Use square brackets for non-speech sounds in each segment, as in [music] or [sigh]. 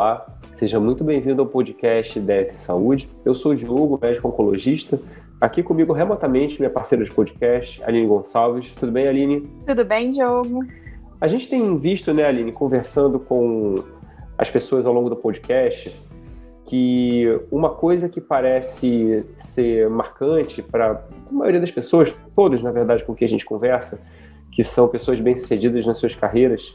Olá, seja muito bem-vindo ao podcast DS Saúde. Eu sou o Diogo, médico oncologista. Aqui comigo remotamente minha parceira de podcast, Aline Gonçalves. Tudo bem, Aline? Tudo bem, Diogo. A gente tem visto, né, Aline, conversando com as pessoas ao longo do podcast, que uma coisa que parece ser marcante para a maioria das pessoas, todos, na verdade, com quem a gente conversa, que são pessoas bem-sucedidas nas suas carreiras,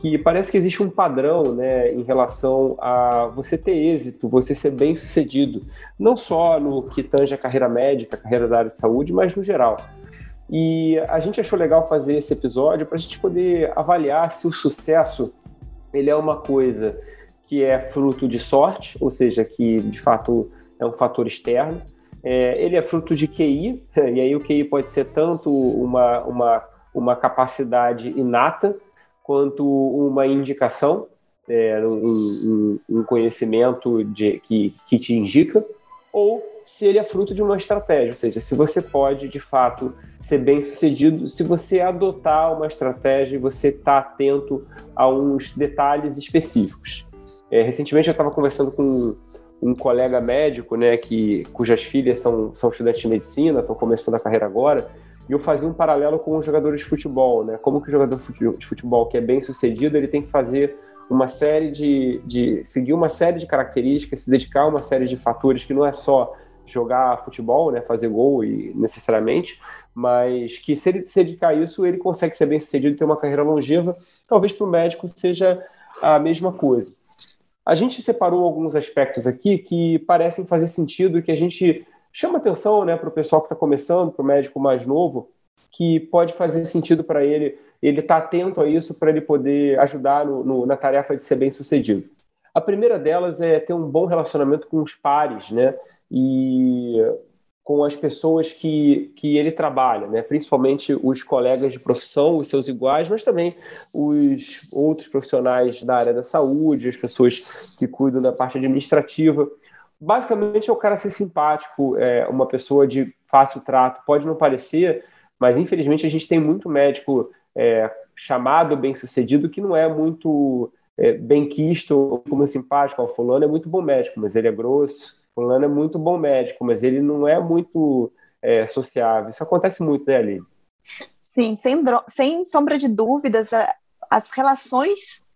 que parece que existe um padrão né, em relação a você ter êxito, você ser bem sucedido, não só no que tange a carreira médica, a carreira da área de saúde, mas no geral. E a gente achou legal fazer esse episódio para a gente poder avaliar se o sucesso ele é uma coisa que é fruto de sorte, ou seja, que de fato é um fator externo. É, ele é fruto de QI, [laughs] e aí o QI pode ser tanto uma, uma, uma capacidade inata, quanto uma indicação, é, um, um, um, conhecimento de, que, que te indica, ou se ele é fruto de uma estratégia, ou seja, se você pode de fato ser bem sucedido, se você adotar uma estratégia e você está atento a uns detalhes específicos. É, recentemente eu estava conversando com um colega médico, né, que cujas filhas são, são estudantes de medicina, estão começando a carreira agora, e eu fazia um paralelo com os jogadores de futebol, né? Como que o jogador de futebol que é bem sucedido, ele tem que fazer uma série de, de seguir uma série de características, se dedicar a uma série de fatores que não é só jogar futebol, né, fazer gol e necessariamente, mas que se ele se dedicar a isso, ele consegue ser bem sucedido e ter uma carreira longeva. Talvez para o médico seja a mesma coisa. A gente separou alguns aspectos aqui que parecem fazer sentido, que a gente chama atenção né, para o pessoal que está começando, para o médico mais novo, que pode fazer sentido para ele, ele estar tá atento a isso para ele poder ajudar no, no, na tarefa de ser bem sucedido. A primeira delas é ter um bom relacionamento com os pares, né? E com as pessoas que, que ele trabalha, né? principalmente os colegas de profissão, os seus iguais, mas também os outros profissionais da área da saúde, as pessoas que cuidam da parte administrativa basicamente é o cara ser simpático, é, uma pessoa de fácil trato. Pode não parecer, mas infelizmente a gente tem muito médico é, chamado bem-sucedido que não é muito é, bem quisto como simpático. O fulano é muito bom médico, mas ele é grosso. Fulano é muito bom médico, mas ele não é muito é, sociável. Isso acontece muito, né, Aline? Sim, sem, sem sombra de dúvidas, as relações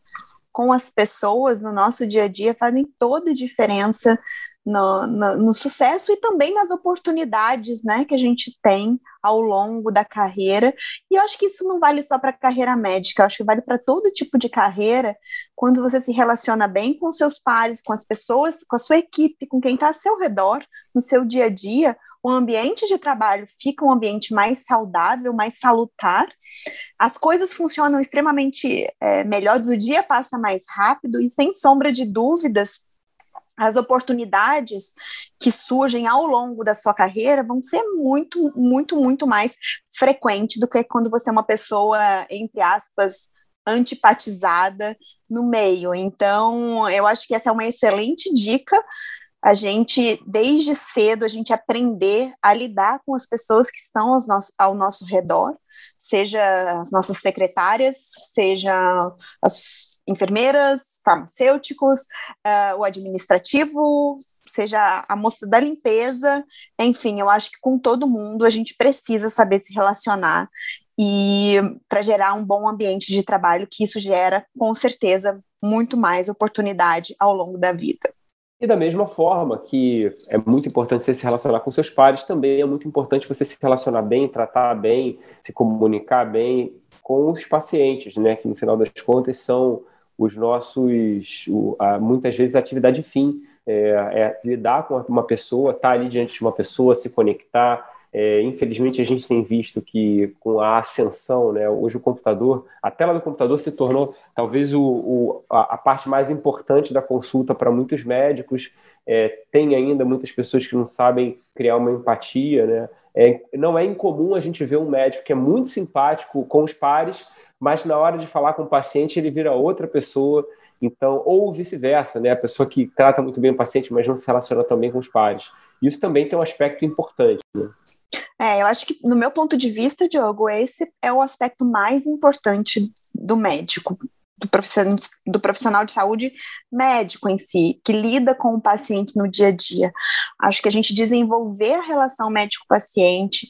com as pessoas no nosso dia a dia fazem toda a diferença no, no, no, sucesso e também nas oportunidades né, que a gente tem ao longo da carreira. E eu acho que isso não vale só para a carreira médica, eu acho que vale para todo tipo de carreira, quando você se relaciona bem com seus pares, com as pessoas, com a sua equipe, com quem está ao seu redor, no seu dia a dia, o ambiente de trabalho fica um ambiente mais saudável, mais salutar, as coisas funcionam extremamente é, melhores, o dia passa mais rápido e, sem sombra de dúvidas, as oportunidades que surgem ao longo da sua carreira vão ser muito, muito, muito mais frequentes do que quando você é uma pessoa, entre aspas, antipatizada no meio. Então, eu acho que essa é uma excelente dica. A gente, desde cedo, a gente aprender a lidar com as pessoas que estão ao nosso, ao nosso redor, seja as nossas secretárias, seja as enfermeiras, farmacêuticos, uh, o administrativo, seja a moça da limpeza, enfim, eu acho que com todo mundo a gente precisa saber se relacionar e para gerar um bom ambiente de trabalho, que isso gera, com certeza, muito mais oportunidade ao longo da vida. E da mesma forma que é muito importante você se relacionar com seus pares, também é muito importante você se relacionar bem, tratar bem, se comunicar bem com os pacientes, né? Que no final das contas são os nossos, o, a, muitas vezes, a atividade fim, é, é, lidar com uma pessoa, estar tá ali diante de uma pessoa, se conectar. É, infelizmente, a gente tem visto que com a ascensão, né, hoje o computador, a tela do computador se tornou talvez o, o a, a, parte mais importante da consulta para muitos médicos. É, tem ainda muitas pessoas que não sabem criar uma empatia. Né? É, não é incomum a gente ver um médico que é muito simpático com os pares, mas na hora de falar com o paciente ele vira outra pessoa. Então, ou vice-versa, né? A pessoa que trata muito bem o paciente, mas não se relaciona tão bem com os pares. Isso também tem um aspecto importante, né? É, eu acho que, no meu ponto de vista, Diogo, esse é o aspecto mais importante do médico. Do profissional, de saúde médico em si, que lida com o paciente no dia a dia. Acho que a gente desenvolver a relação médico-paciente,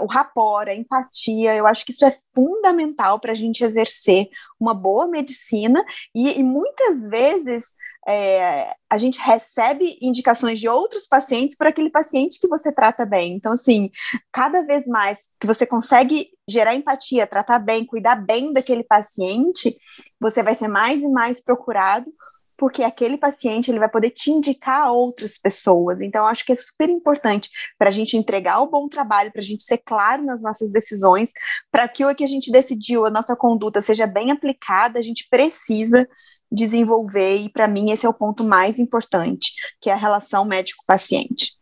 o rapport, a empatia, eu acho que isso é fundamental para a gente exercer uma boa medicina e, e muitas vezes é, a gente recebe indicações de outros pacientes para aquele paciente que você trata bem. Então, assim, cada vez mais que você consegue gerar empatia, tratar bem, cuidar bem daquele paciente, você vai ser mais e mais procurado porque aquele paciente ele vai poder te indicar outras pessoas. Então, acho que é super importante para a gente entregar o bom trabalho, para a gente ser claro nas nossas decisões, para que o que a gente decidiu, a nossa conduta seja bem aplicada, a gente precisa desenvolver, e para mim esse é o ponto mais importante, que é a relação médico-paciente.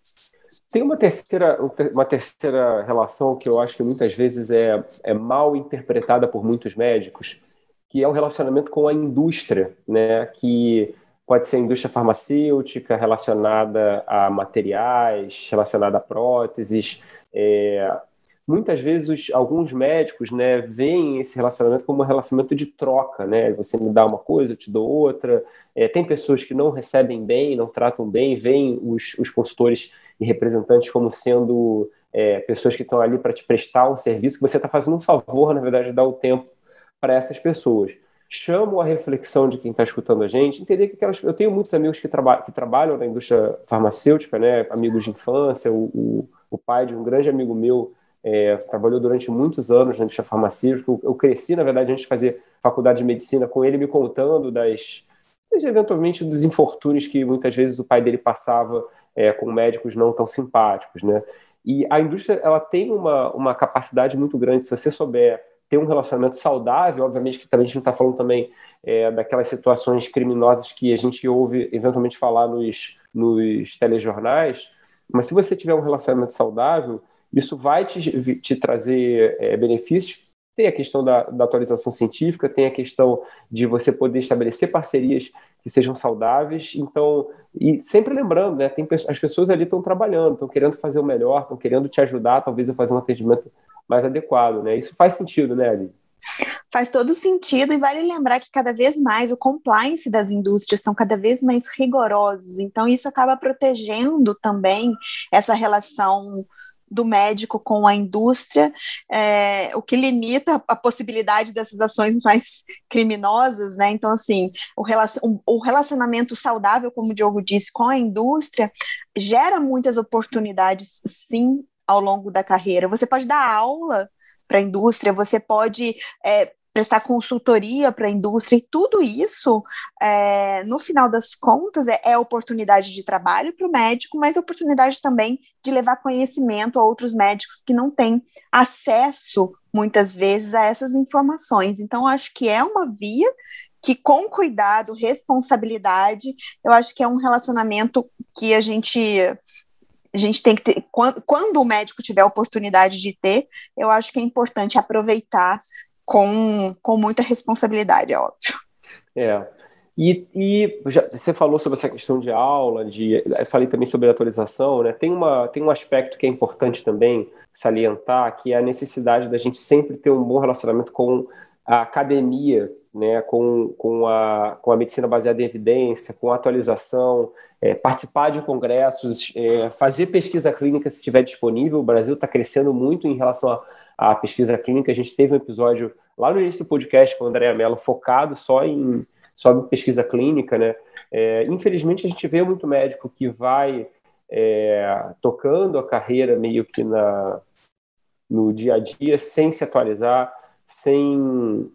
Tem uma terceira, uma terceira relação que eu acho que muitas vezes é, é mal interpretada por muitos médicos, que é o relacionamento com a indústria, né? que pode ser indústria farmacêutica relacionada a materiais, relacionada a próteses, é, muitas vezes alguns médicos né, veem esse relacionamento como um relacionamento de troca, né? Você me dá uma coisa, eu te dou outra. É, tem pessoas que não recebem bem, não tratam bem, veem os, os consultores e representantes como sendo é, pessoas que estão ali para te prestar um serviço, que você está fazendo um favor, na verdade, de dar o tempo para essas pessoas. Chamo a reflexão de quem está escutando a gente, entender que aquelas, eu tenho muitos amigos que, traba, que trabalham na indústria farmacêutica, né, amigos de infância, o, o, o pai de um grande amigo meu é, trabalhou durante muitos anos na indústria farmacêutica. Eu, cresci, na verdade, antes de fazer faculdade de medicina, com ele me contando das, das eventualmente, dos infortúnios que muitas vezes o pai dele passava é, com médicos não tão simpáticos, né? E a indústria, ela tem uma, uma capacidade muito grande, se você souber ter um relacionamento saudável, obviamente que também a gente não está falando também é, daquelas situações criminosas que a gente ouve eventualmente falar nos, nos telejornais, mas se você tiver um relacionamento saudável, isso vai te, te trazer é, benefícios. Tem a questão da, da, atualização científica, tem a questão de você poder estabelecer parcerias que sejam saudáveis. Então, e sempre lembrando, né, tem, as pessoas ali estão trabalhando, estão querendo fazer o melhor, estão querendo te ajudar, talvez, a fazer um atendimento mais adequado. Né? Isso faz sentido, né, Ali? Faz todo sentido e vale lembrar que cada vez mais o compliance das indústrias estão cada vez mais rigorosos, então isso acaba protegendo também essa relação do médico com a indústria, é, o que limita a possibilidade dessas ações mais criminosas, né? Então, assim, o, relacion, o relacionamento saudável, como o Diogo disse, com a indústria gera muitas oportunidades, sim, ao longo da carreira. Você pode dar aula para a indústria, você pode é, prestar consultoria para a indústria, e tudo isso, é, no final das contas, é, é oportunidade de trabalho para o médico, mas oportunidade também de levar conhecimento a outros médicos que não têm acesso, muitas vezes, a essas informações. Então, acho que é uma via que, com cuidado, responsabilidade, eu acho que é um relacionamento que a gente a gente tem que ter, quando, quando, o médico tiver a oportunidade de ter, eu acho que é importante aproveitar com, com muita responsabilidade, é óbvio. É. E, e já, você falou sobre essa questão de aula, de, falei também sobre atualização, né? Tem, uma, tem um aspecto que é importante também salientar, que é a necessidade da gente sempre ter um bom relacionamento com a academia, né? com, com, a, com a medicina baseada em evidência, com atualização, é, participar de congressos, é, fazer pesquisa clínica se estiver disponível. O Brasil está crescendo muito em relação a pesquisa clínica. A gente teve um episódio lá no início do podcast com o André Mello focado só em, em pesquisa clínica, né? É, infelizmente, a gente vê muito médico que vai é, tocando a carreira meio que na, no dia a dia, sem se atualizar, sem,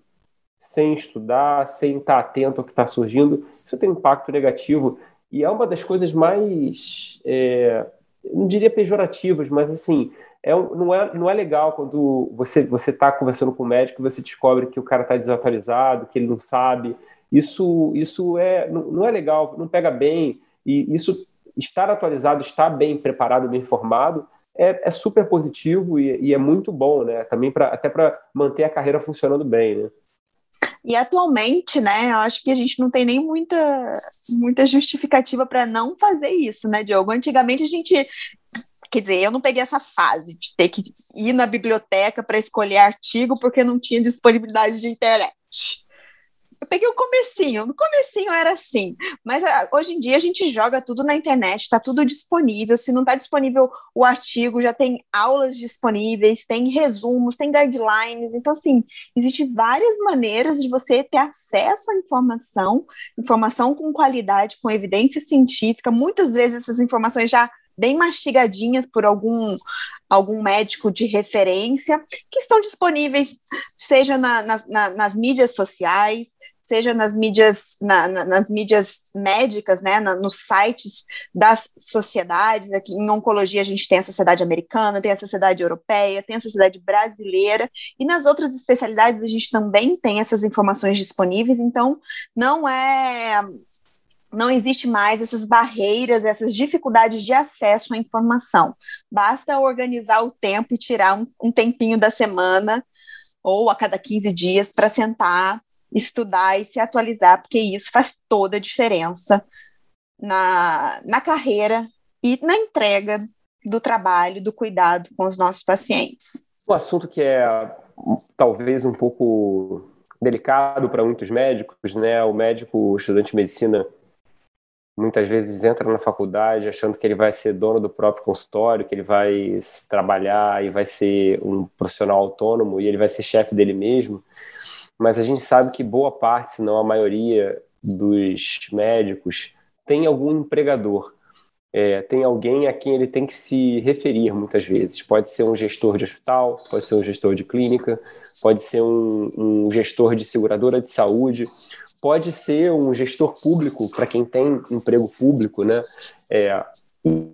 sem estudar, sem estar atento ao que está surgindo. Isso tem um impacto negativo e é uma das coisas mais, é, não diria pejorativas, mas assim, é, não, é, não é legal quando você está conversando com o médico e você descobre que o cara está desatualizado, que ele não sabe. Isso, isso é, não, não é legal, não pega bem. E isso, estar atualizado, estar bem preparado, bem informado, é, é super positivo e, e, é muito bom, né? Também pra, até para manter a carreira funcionando bem, né? E atualmente, né, eu acho que a gente não tem nem muita, muita justificativa para não fazer isso, né, Diogo? Antigamente a gente Quer dizer, eu não peguei essa fase de ter que ir na biblioteca para escolher artigo porque não tinha disponibilidade de internet. Eu peguei o comecinho, no comecinho era assim, mas ah, hoje em dia a gente joga tudo na internet, está tudo disponível, se não está disponível o artigo, já tem aulas disponíveis, tem resumos, tem guidelines, então assim, existem várias maneiras de você ter acesso à informação, informação com qualidade, com evidência científica, muitas vezes essas informações já bem mastigadinhas por algum, algum médico de referência, que estão disponíveis, seja na, na, nas mídias sociais, seja nas mídias, na, nas mídias médicas, né, nos sites das sociedades. Aqui em oncologia a gente tem a sociedade americana, tem a sociedade europeia, tem a sociedade brasileira, e nas outras especialidades a gente também tem essas informações disponíveis. Então, não é não existe mais essas barreiras, essas dificuldades de acesso à informação. Basta organizar o tempo e tirar um, um tempinho da semana ou a cada 15 dias para sentar, estudar e se atualizar, porque isso faz toda a diferença na, na carreira e na entrega do trabalho, do cuidado com os nossos pacientes. Um assunto que é talvez um pouco delicado para muitos médicos, né? O médico, o estudante de medicina, muitas vezes entra na faculdade achando que ele vai ser dono do próprio consultório, que ele vai trabalhar e vai ser um profissional autônomo e ele vai ser chefe dele mesmo. Mas a gente sabe que boa parte, se não a maioria dos médicos tem algum empregador. É, tem alguém a quem ele tem que se referir muitas vezes. Pode ser um gestor de hospital, pode ser um gestor de clínica, pode ser um, um gestor de seguradora de saúde, pode ser um gestor público para quem tem emprego público, né? É,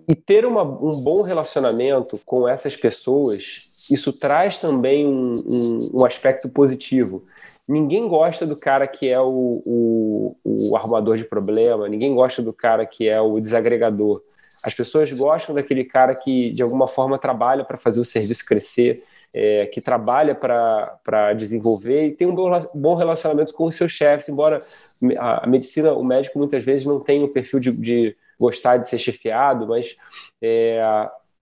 e, ter uma, um bom relacionamento com essas pessoas, isso traz também um, um, um aspecto positivo. Ninguém gosta do cara que é o, o, o arrumador de problema, ninguém gosta do cara que é o desagregador. As pessoas gostam daquele cara que, de alguma forma, trabalha para fazer o serviço crescer, é, que trabalha para desenvolver e tem um bom relacionamento com os seus chefes, embora a medicina, o médico muitas vezes não tenha o perfil de, de gostar de ser chefiado, mas é,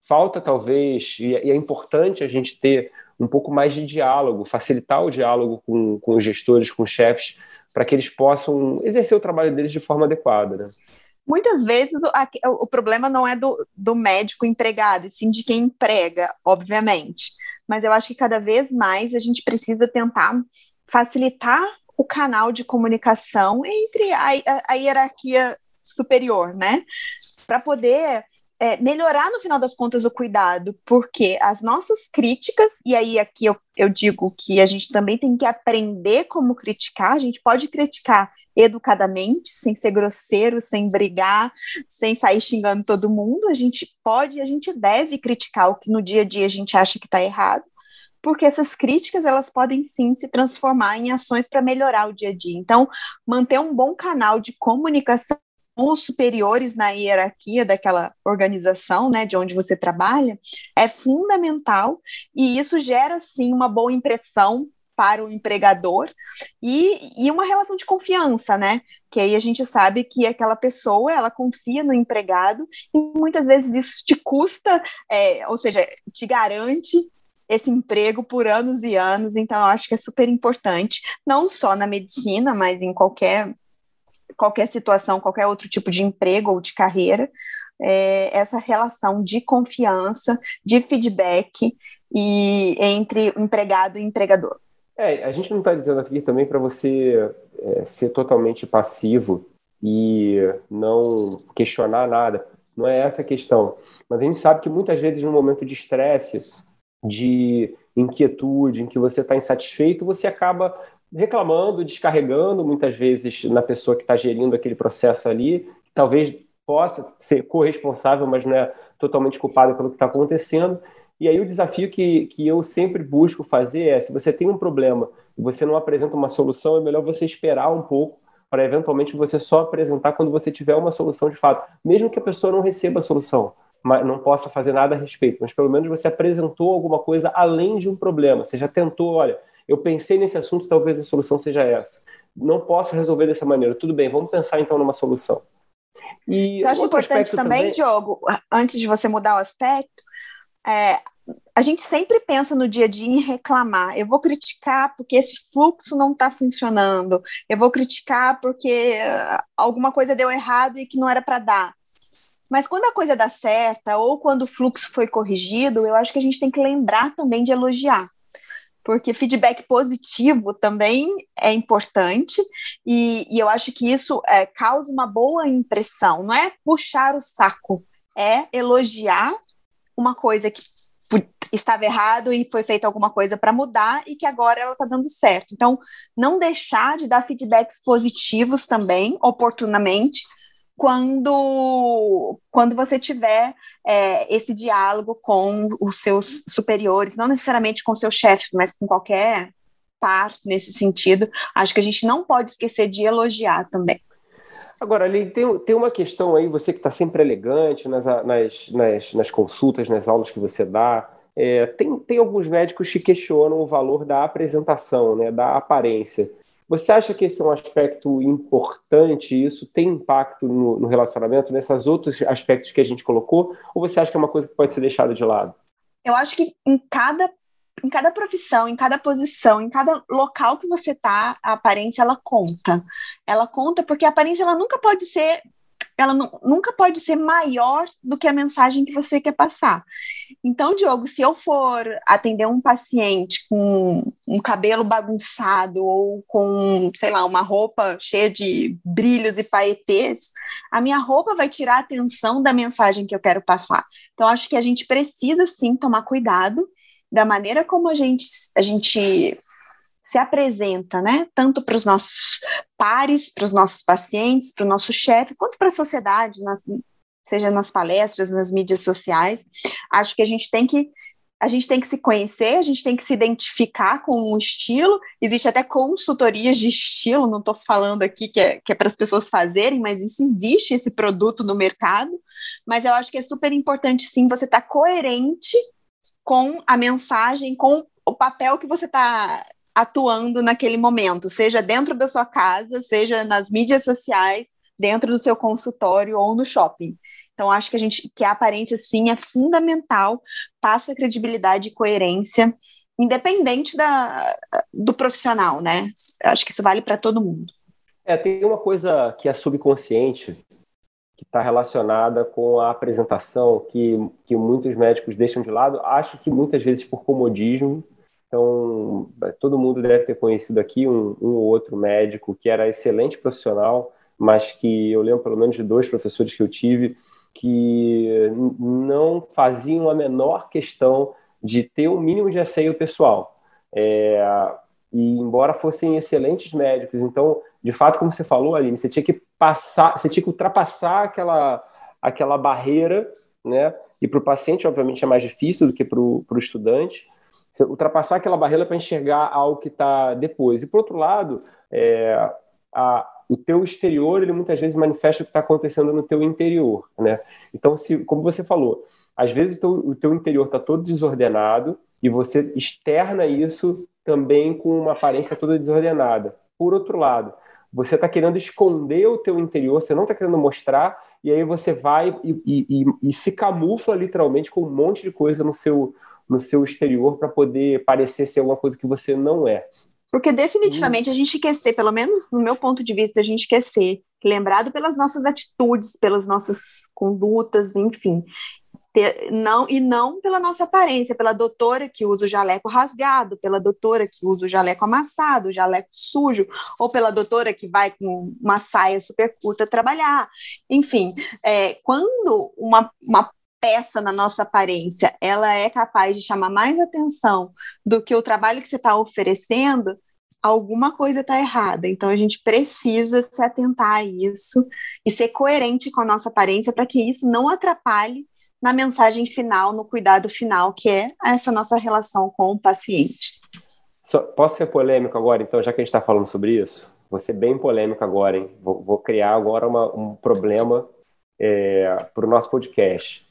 falta talvez, e é importante a gente ter um pouco mais de diálogo, facilitar o diálogo com, com os gestores, com os chefes, para que eles possam exercer o trabalho deles de forma adequada. Né? Muitas vezes o, o problema não é do, do médico empregado, e sim de quem emprega, obviamente. Mas eu acho que cada vez mais a gente precisa tentar facilitar o canal de comunicação entre a, a, a hierarquia superior, né? Para poder é, melhorar, no final das contas, o cuidado, porque as nossas críticas, e aí aqui eu, eu digo que a gente também tem que aprender como criticar, a gente pode criticar educadamente, sem ser grosseiro, sem brigar, sem sair xingando todo mundo, a gente pode e a gente deve criticar o que no dia a dia a gente acha que está errado, porque essas críticas elas podem sim se transformar em ações para melhorar o dia a dia. Então, manter um bom canal de comunicação com os superiores na hierarquia daquela organização, né, de onde você trabalha, é fundamental e isso gera sim uma boa impressão para o empregador e, e uma relação de confiança, né? Que aí a gente sabe que aquela pessoa ela confia no empregado e muitas vezes isso te custa, é, ou seja, te garante esse emprego por anos e anos. Então, eu acho que é super importante, não só na medicina, mas em qualquer qualquer situação, qualquer outro tipo de emprego ou de carreira, é, essa relação de confiança, de feedback e entre empregado e empregador. É, a gente não está dizendo aqui também para você é, ser totalmente passivo e não questionar nada. Não é essa a questão. Mas a gente sabe que muitas vezes, num momento de estresse, de inquietude, em que você está insatisfeito, você acaba reclamando, descarregando muitas vezes na pessoa que está gerindo aquele processo ali, que talvez possa ser corresponsável, mas não é totalmente culpado pelo que está acontecendo. E aí o desafio que, que eu sempre busco fazer é, se você tem um problema e você não apresenta uma solução, é melhor você esperar um pouco para eventualmente você só apresentar quando você tiver uma solução de fato, mesmo que a pessoa não receba a solução, mas não possa fazer nada a respeito, mas pelo menos você apresentou alguma coisa além de um problema. Você já tentou, olha, eu pensei nesse assunto, talvez a solução seja essa. Não posso resolver dessa maneira. Tudo bem, vamos pensar então numa solução. E eu acho importante também, também, Diogo, antes de você mudar o aspecto, é, a gente sempre pensa no dia a dia em reclamar. Eu vou criticar porque esse fluxo não está funcionando. Eu vou criticar porque alguma coisa deu errado e que não era para dar. Mas quando a coisa dá certa ou quando o fluxo foi corrigido, eu acho que a gente tem que lembrar também de elogiar. Porque feedback positivo também é importante, e, e eu acho que isso é, causa uma boa impressão. Não é puxar o saco, é elogiar uma coisa que estava errado e foi feita alguma coisa para mudar e que agora ela está dando certo. Então, não deixar de dar feedbacks positivos também, oportunamente, quando, quando você tiver é, esse diálogo com os seus superiores, não necessariamente com o seu chefe, mas com qualquer par nesse sentido. Acho que a gente não pode esquecer de elogiar também. Agora, ali tem, tem uma questão aí, você que está sempre elegante nas, nas, nas, nas, consultas, nas aulas que você dá, é, tem, tem alguns médicos que questionam o valor da apresentação, né, da aparência. Você acha que esse é um aspecto importante? Isso tem impacto no, no relacionamento, nesses outros aspectos que a gente colocou? Ou você acha que é uma coisa que pode ser deixada de lado? Eu acho que em cada em cada profissão, em cada posição, em cada local que você tá, a aparência ela conta. Ela conta porque a aparência ela nunca pode ser ela nunca pode ser maior do que a mensagem que você quer passar. Então, Diogo, se eu for atender um paciente com um cabelo bagunçado ou com, sei lá, uma roupa cheia de brilhos e paetês, a minha roupa vai tirar a atenção da mensagem que eu quero passar. Então, acho que a gente precisa sim tomar cuidado da maneira como a gente, a gente se apresenta, né? Tanto para os nossos pares, para os nossos pacientes, para o nosso chefe, quanto para a sociedade, nas, seja nas palestras, nas mídias sociais. Acho que a gente tem que a gente tem que se conhecer, a gente tem que se identificar com um estilo. Existe até consultorias de estilo, não estou falando aqui que é, que é para as pessoas fazerem, mas isso existe esse produto no mercado. Mas eu acho que é super importante sim você estar tá coerente com a mensagem, com o papel que você está atuando naquele momento, seja dentro da sua casa, seja nas mídias sociais, dentro do seu consultório ou no shopping. Então, acho que a gente que a aparência sim é fundamental, passa credibilidade e coerência, independente da, do profissional, né? Acho que isso vale para todo mundo. É, tem uma coisa que é subconsciente, que está relacionada com a apresentação, que, que muitos médicos deixam de lado, acho que muitas vezes por comodismo. Então, todo mundo deve ter conhecido aqui um, um ou outro médico que era excelente profissional, mas que eu lembro pelo menos de dois professores que eu tive que não faziam a menor questão de ter o um mínimo de asseio pessoal. É, e embora fossem excelentes médicos, então, de fato, como você falou, Aline, você tinha que passar, você tinha que ultrapassar aquela, aquela barreira, né? E para o paciente, obviamente, é mais difícil do que para o estudante. Você ultrapassar aquela barreira para enxergar algo que está depois. E, por outro lado, é, a, o teu exterior, ele muitas vezes manifesta o que está acontecendo no teu interior, né? Então, se, como você falou, às vezes o teu, o teu interior está todo desordenado e você externa isso também com uma aparência toda desordenada. Por outro lado, você está querendo esconder o teu interior, você não está querendo mostrar, e aí você vai e, e, e, e, se camufla literalmente com um monte de coisa no seu, no seu exterior para poder parecer ser alguma coisa que você não é. Porque definitivamente a gente quer ser, pelo menos no meu ponto de vista, a gente quer ser lembrado pelas nossas atitudes, pelas nossas condutas, enfim. Ter, não e não pela nossa aparência, pela doutora que usa o jaleco rasgado, pela doutora que usa o jaleco amassado, o jaleco sujo, ou pela doutora que vai com uma saia super curta trabalhar. Enfim, é, quando uma, uma peça na nossa aparência, ela é capaz de chamar mais atenção do que o trabalho que você está oferecendo, alguma coisa está errada. Então a gente precisa se atentar a isso e ser coerente com a nossa aparência para que isso não atrapalhe na mensagem final, no cuidado final, que é essa nossa relação com o paciente. posso ser polêmico agora, então, já que a gente está falando sobre isso? Vou ser bem polêmico agora, hein? Vou, vou criar agora uma, um problema é, para o nosso podcast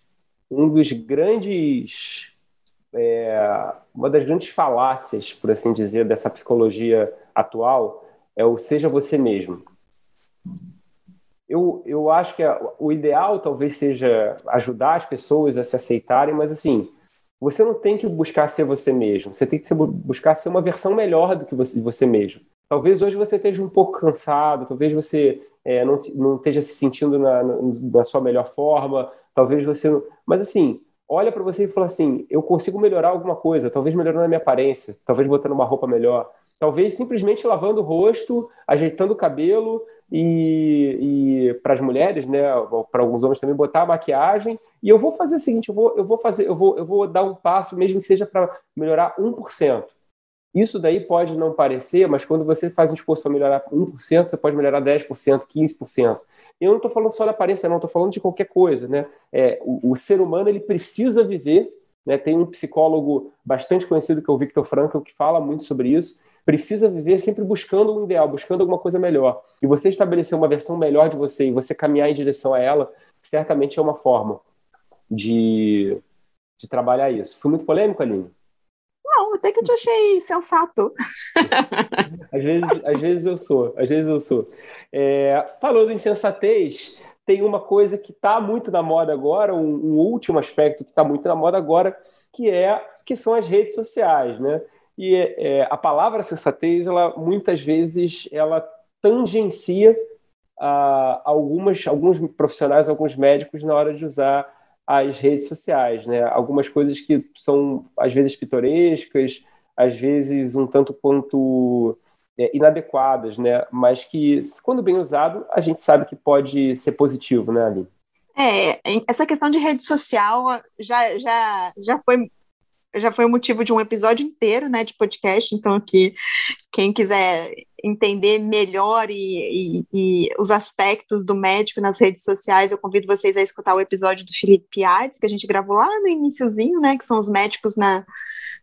um dos grandes é, uma das grandes falácias, por assim dizer, dessa psicologia atual é o seja você mesmo. Eu, eu acho que a, o ideal talvez seja ajudar as pessoas a se aceitarem, mas assim, você não tem que buscar ser você mesmo, você tem que ser, buscar ser uma versão melhor do que você, de você mesmo. Talvez hoje você esteja um pouco cansado, talvez você é, não, não esteja se sentindo na, na sua melhor forma, talvez você. Mas assim, olha para você e fala assim: eu consigo melhorar alguma coisa, talvez melhorando a minha aparência, talvez botando uma roupa melhor, talvez simplesmente lavando o rosto, ajeitando o cabelo e, e para as mulheres, né, para alguns homens também botar a maquiagem. E eu vou fazer o seguinte, eu vou, eu vou fazer, eu vou, eu vou dar um passo, mesmo que seja para melhorar 1%. Isso daí pode não parecer, mas quando você faz um esforço para melhorar 1%, você pode melhorar 10%, 15%. Eu não estou falando só da aparência, não, estou falando de qualquer coisa. Né? É, o, o, ser humano ele precisa viver. Né? Tem um psicólogo bastante conhecido que é o Victor Frankl que fala muito sobre isso precisa viver sempre buscando um ideal, buscando alguma coisa melhor. E você estabelecer uma versão melhor de você e você caminhar em direção a ela, certamente é uma forma de, de trabalhar isso. Foi muito polêmico, Aline? Até que eu te achei sensato. [laughs] às, vezes, às vezes eu sou, às vezes eu sou. É, falando em sensatez, tem uma coisa que está muito na moda agora, um, um último aspecto que está muito na moda agora, que é que são as redes sociais, né? E é, a palavra sensatez, ela muitas vezes ela tangencia a, algumas, alguns profissionais, alguns médicos na hora de usar as redes sociais, né? Algumas coisas que são às vezes pitorescas, às vezes um tanto quanto é, inadequadas, né? Mas que quando bem usado, a gente sabe que pode ser positivo, né, Ali? É, essa questão de rede social já, já, já foi já foi o motivo de um episódio inteiro, né, de podcast, então que quem quiser entender melhor e, e, e, os aspectos do médico nas redes sociais, eu convido vocês a escutar o episódio do Felipe Piades, que a gente gravou lá no iníciozinho, né, que são os médicos na,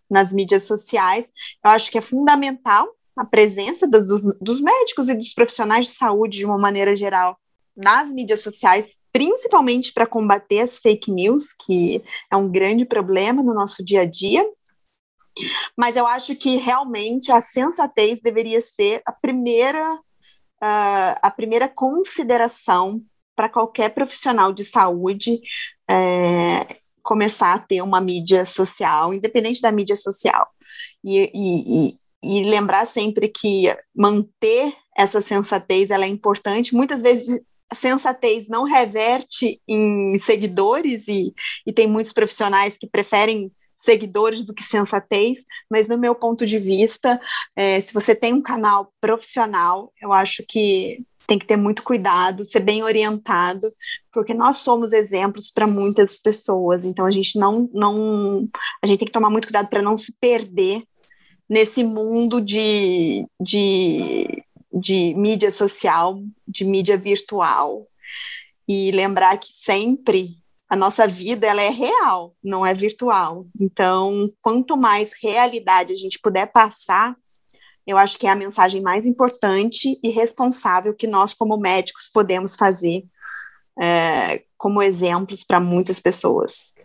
nas mídias sociais. Eu acho que é fundamental a presença dos, dos médicos e dos profissionais de saúde de uma maneira geral nas mídias sociais, principalmente para combater as fake news, que é um grande problema no nosso dia a dia. Mas eu acho que realmente a sensatez deveria ser a primeira, uh, a primeira consideração para qualquer profissional de saúde é, começar a ter uma mídia social, independente da mídia social. E, e, e, e lembrar sempre que manter essa sensatez ela é importante. Muitas vezes a sensatez não reverte em seguidores, e, e tem muitos profissionais que preferem seguidores do que sensatez, mas no meu ponto de vista, é, se você tem um canal profissional, eu acho que tem que ter muito cuidado, ser bem orientado, porque nós somos exemplos para muitas pessoas, então a gente não, não a gente tem que tomar muito cuidado para não se perder nesse mundo de, de de mídia social, de mídia virtual, e lembrar que sempre a nossa vida ela é real, não é virtual. Então, quanto mais realidade a gente puder passar, eu acho que é a mensagem mais importante e responsável que nós, como médicos, podemos fazer é, como exemplos para muitas pessoas.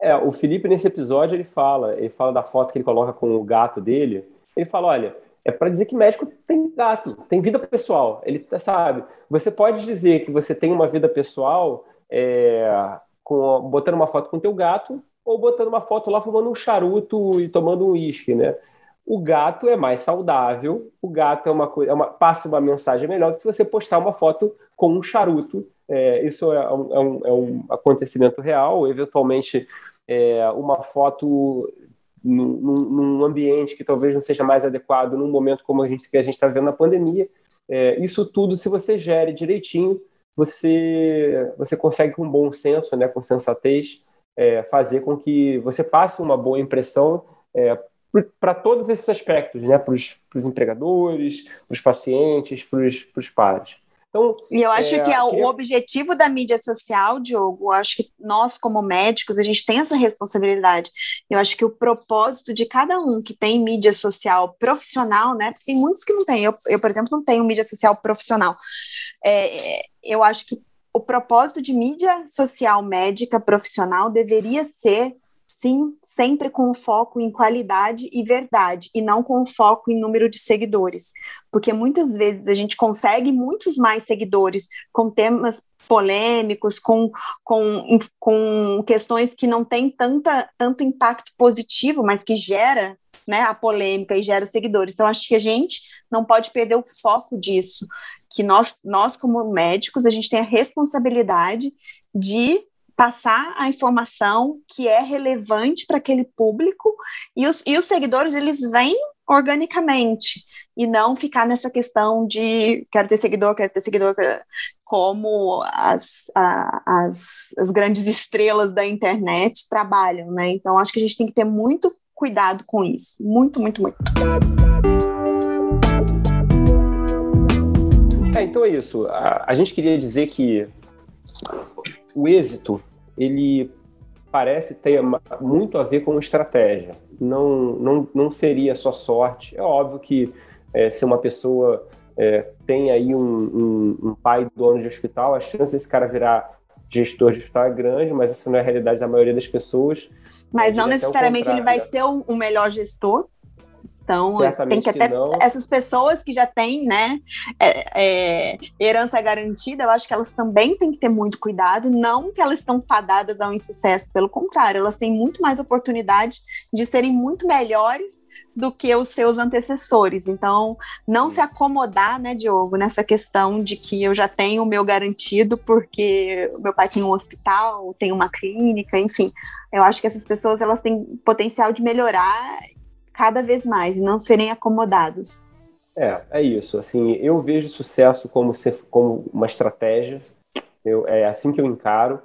É, o Felipe, nesse episódio, ele fala, ele fala da foto que ele coloca com o gato dele. Ele fala: olha, é para dizer que médico tem gato, tem vida pessoal. Ele sabe. Você pode dizer que você tem uma vida pessoal é, com, botando uma foto com teu gato ou botando uma foto lá fumando um charuto e tomando um uísque, né? O gato é mais saudável, o gato é uma coisa, é uma, passa uma mensagem melhor do que você postar uma foto com um charuto. É, isso é um, é, um, é um, acontecimento real, eventualmente é, uma foto num, num, ambiente que talvez não seja mais adequado num momento como a gente que a gente está vendo na pandemia. É, isso tudo, se você gere direitinho, você você consegue com bom senso, né, com sensatez, é, fazer com que você passe uma boa impressão é, para todos esses aspectos, né, para os empregadores, para os pacientes, para os pares. Então, e eu acho é, que é queria... o objetivo da mídia social, Diogo, eu acho que nós, como médicos, a gente tem essa responsabilidade. Eu acho que o propósito de cada um que tem mídia social profissional, né? Tem muitos que não têm. Eu, eu por exemplo, não tenho mídia social profissional. É, eu acho que o propósito de mídia social médica profissional deveria ser sim, sempre com foco em qualidade e verdade, e não com foco em número de seguidores. Porque muitas vezes a gente consegue muitos mais seguidores com temas polêmicos, com, com, com questões que não têm tanta, tanto impacto positivo, mas que gera né, a polêmica e gera seguidores. Então, acho que a gente não pode perder o foco disso, que nós, nós como médicos, a gente tem a responsabilidade de passar a informação que é relevante para aquele público e os, e os seguidores eles vêm organicamente e não ficar nessa questão de quero ter seguidor, quero ter seguidor, como as, a, as, as grandes estrelas da internet trabalham, né? Então acho que a gente tem que ter muito cuidado com isso, muito, muito, muito. É, então é isso. A, a gente queria dizer que o êxito ele parece ter muito a ver com estratégia. Não, não, não seria só sorte. É óbvio que é, se uma pessoa é, tem aí um, um, um, pai dono de hospital, a chance desse cara virar gestor de hospital é grande, mas essa não é a realidade da maioria das pessoas. Mas não necessariamente ele vai ser o, o melhor gestor. Então, tem que até que essas pessoas que já têm, né, é, é, herança garantida, eu acho que elas também têm que ter muito cuidado, não que elas estão fadadas ao insucesso, pelo contrário, elas têm muito mais oportunidade de serem muito melhores do que os seus antecessores. Então, não se acomodar, né, Diogo, nessa questão de que eu já tenho o meu garantido porque o meu pai tem um hospital, tem uma clínica, enfim. Eu acho que essas pessoas elas têm potencial de melhorar cada vez mais e não serem acomodados. É, é isso. Assim, eu vejo sucesso como, ser, como uma estratégia. Eu, é assim que eu encaro.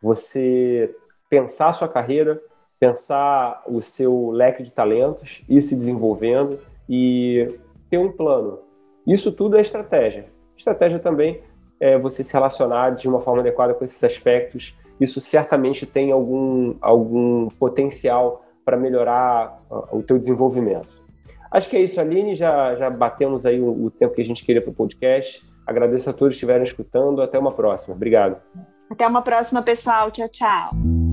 Você pensar a sua carreira, pensar o seu leque de talentos, ir se desenvolvendo e ter um plano. Isso tudo é estratégia. Estratégia também é você se relacionar de uma forma adequada com esses aspectos. Isso certamente tem algum, algum potencial para melhorar o teu desenvolvimento. Acho que é isso, Aline. Já, já batemos aí o, o tempo que a gente queria para o podcast. Agradeço a todos que estiveram escutando. Até uma próxima. Obrigado. Até uma próxima, pessoal. Tchau, tchau.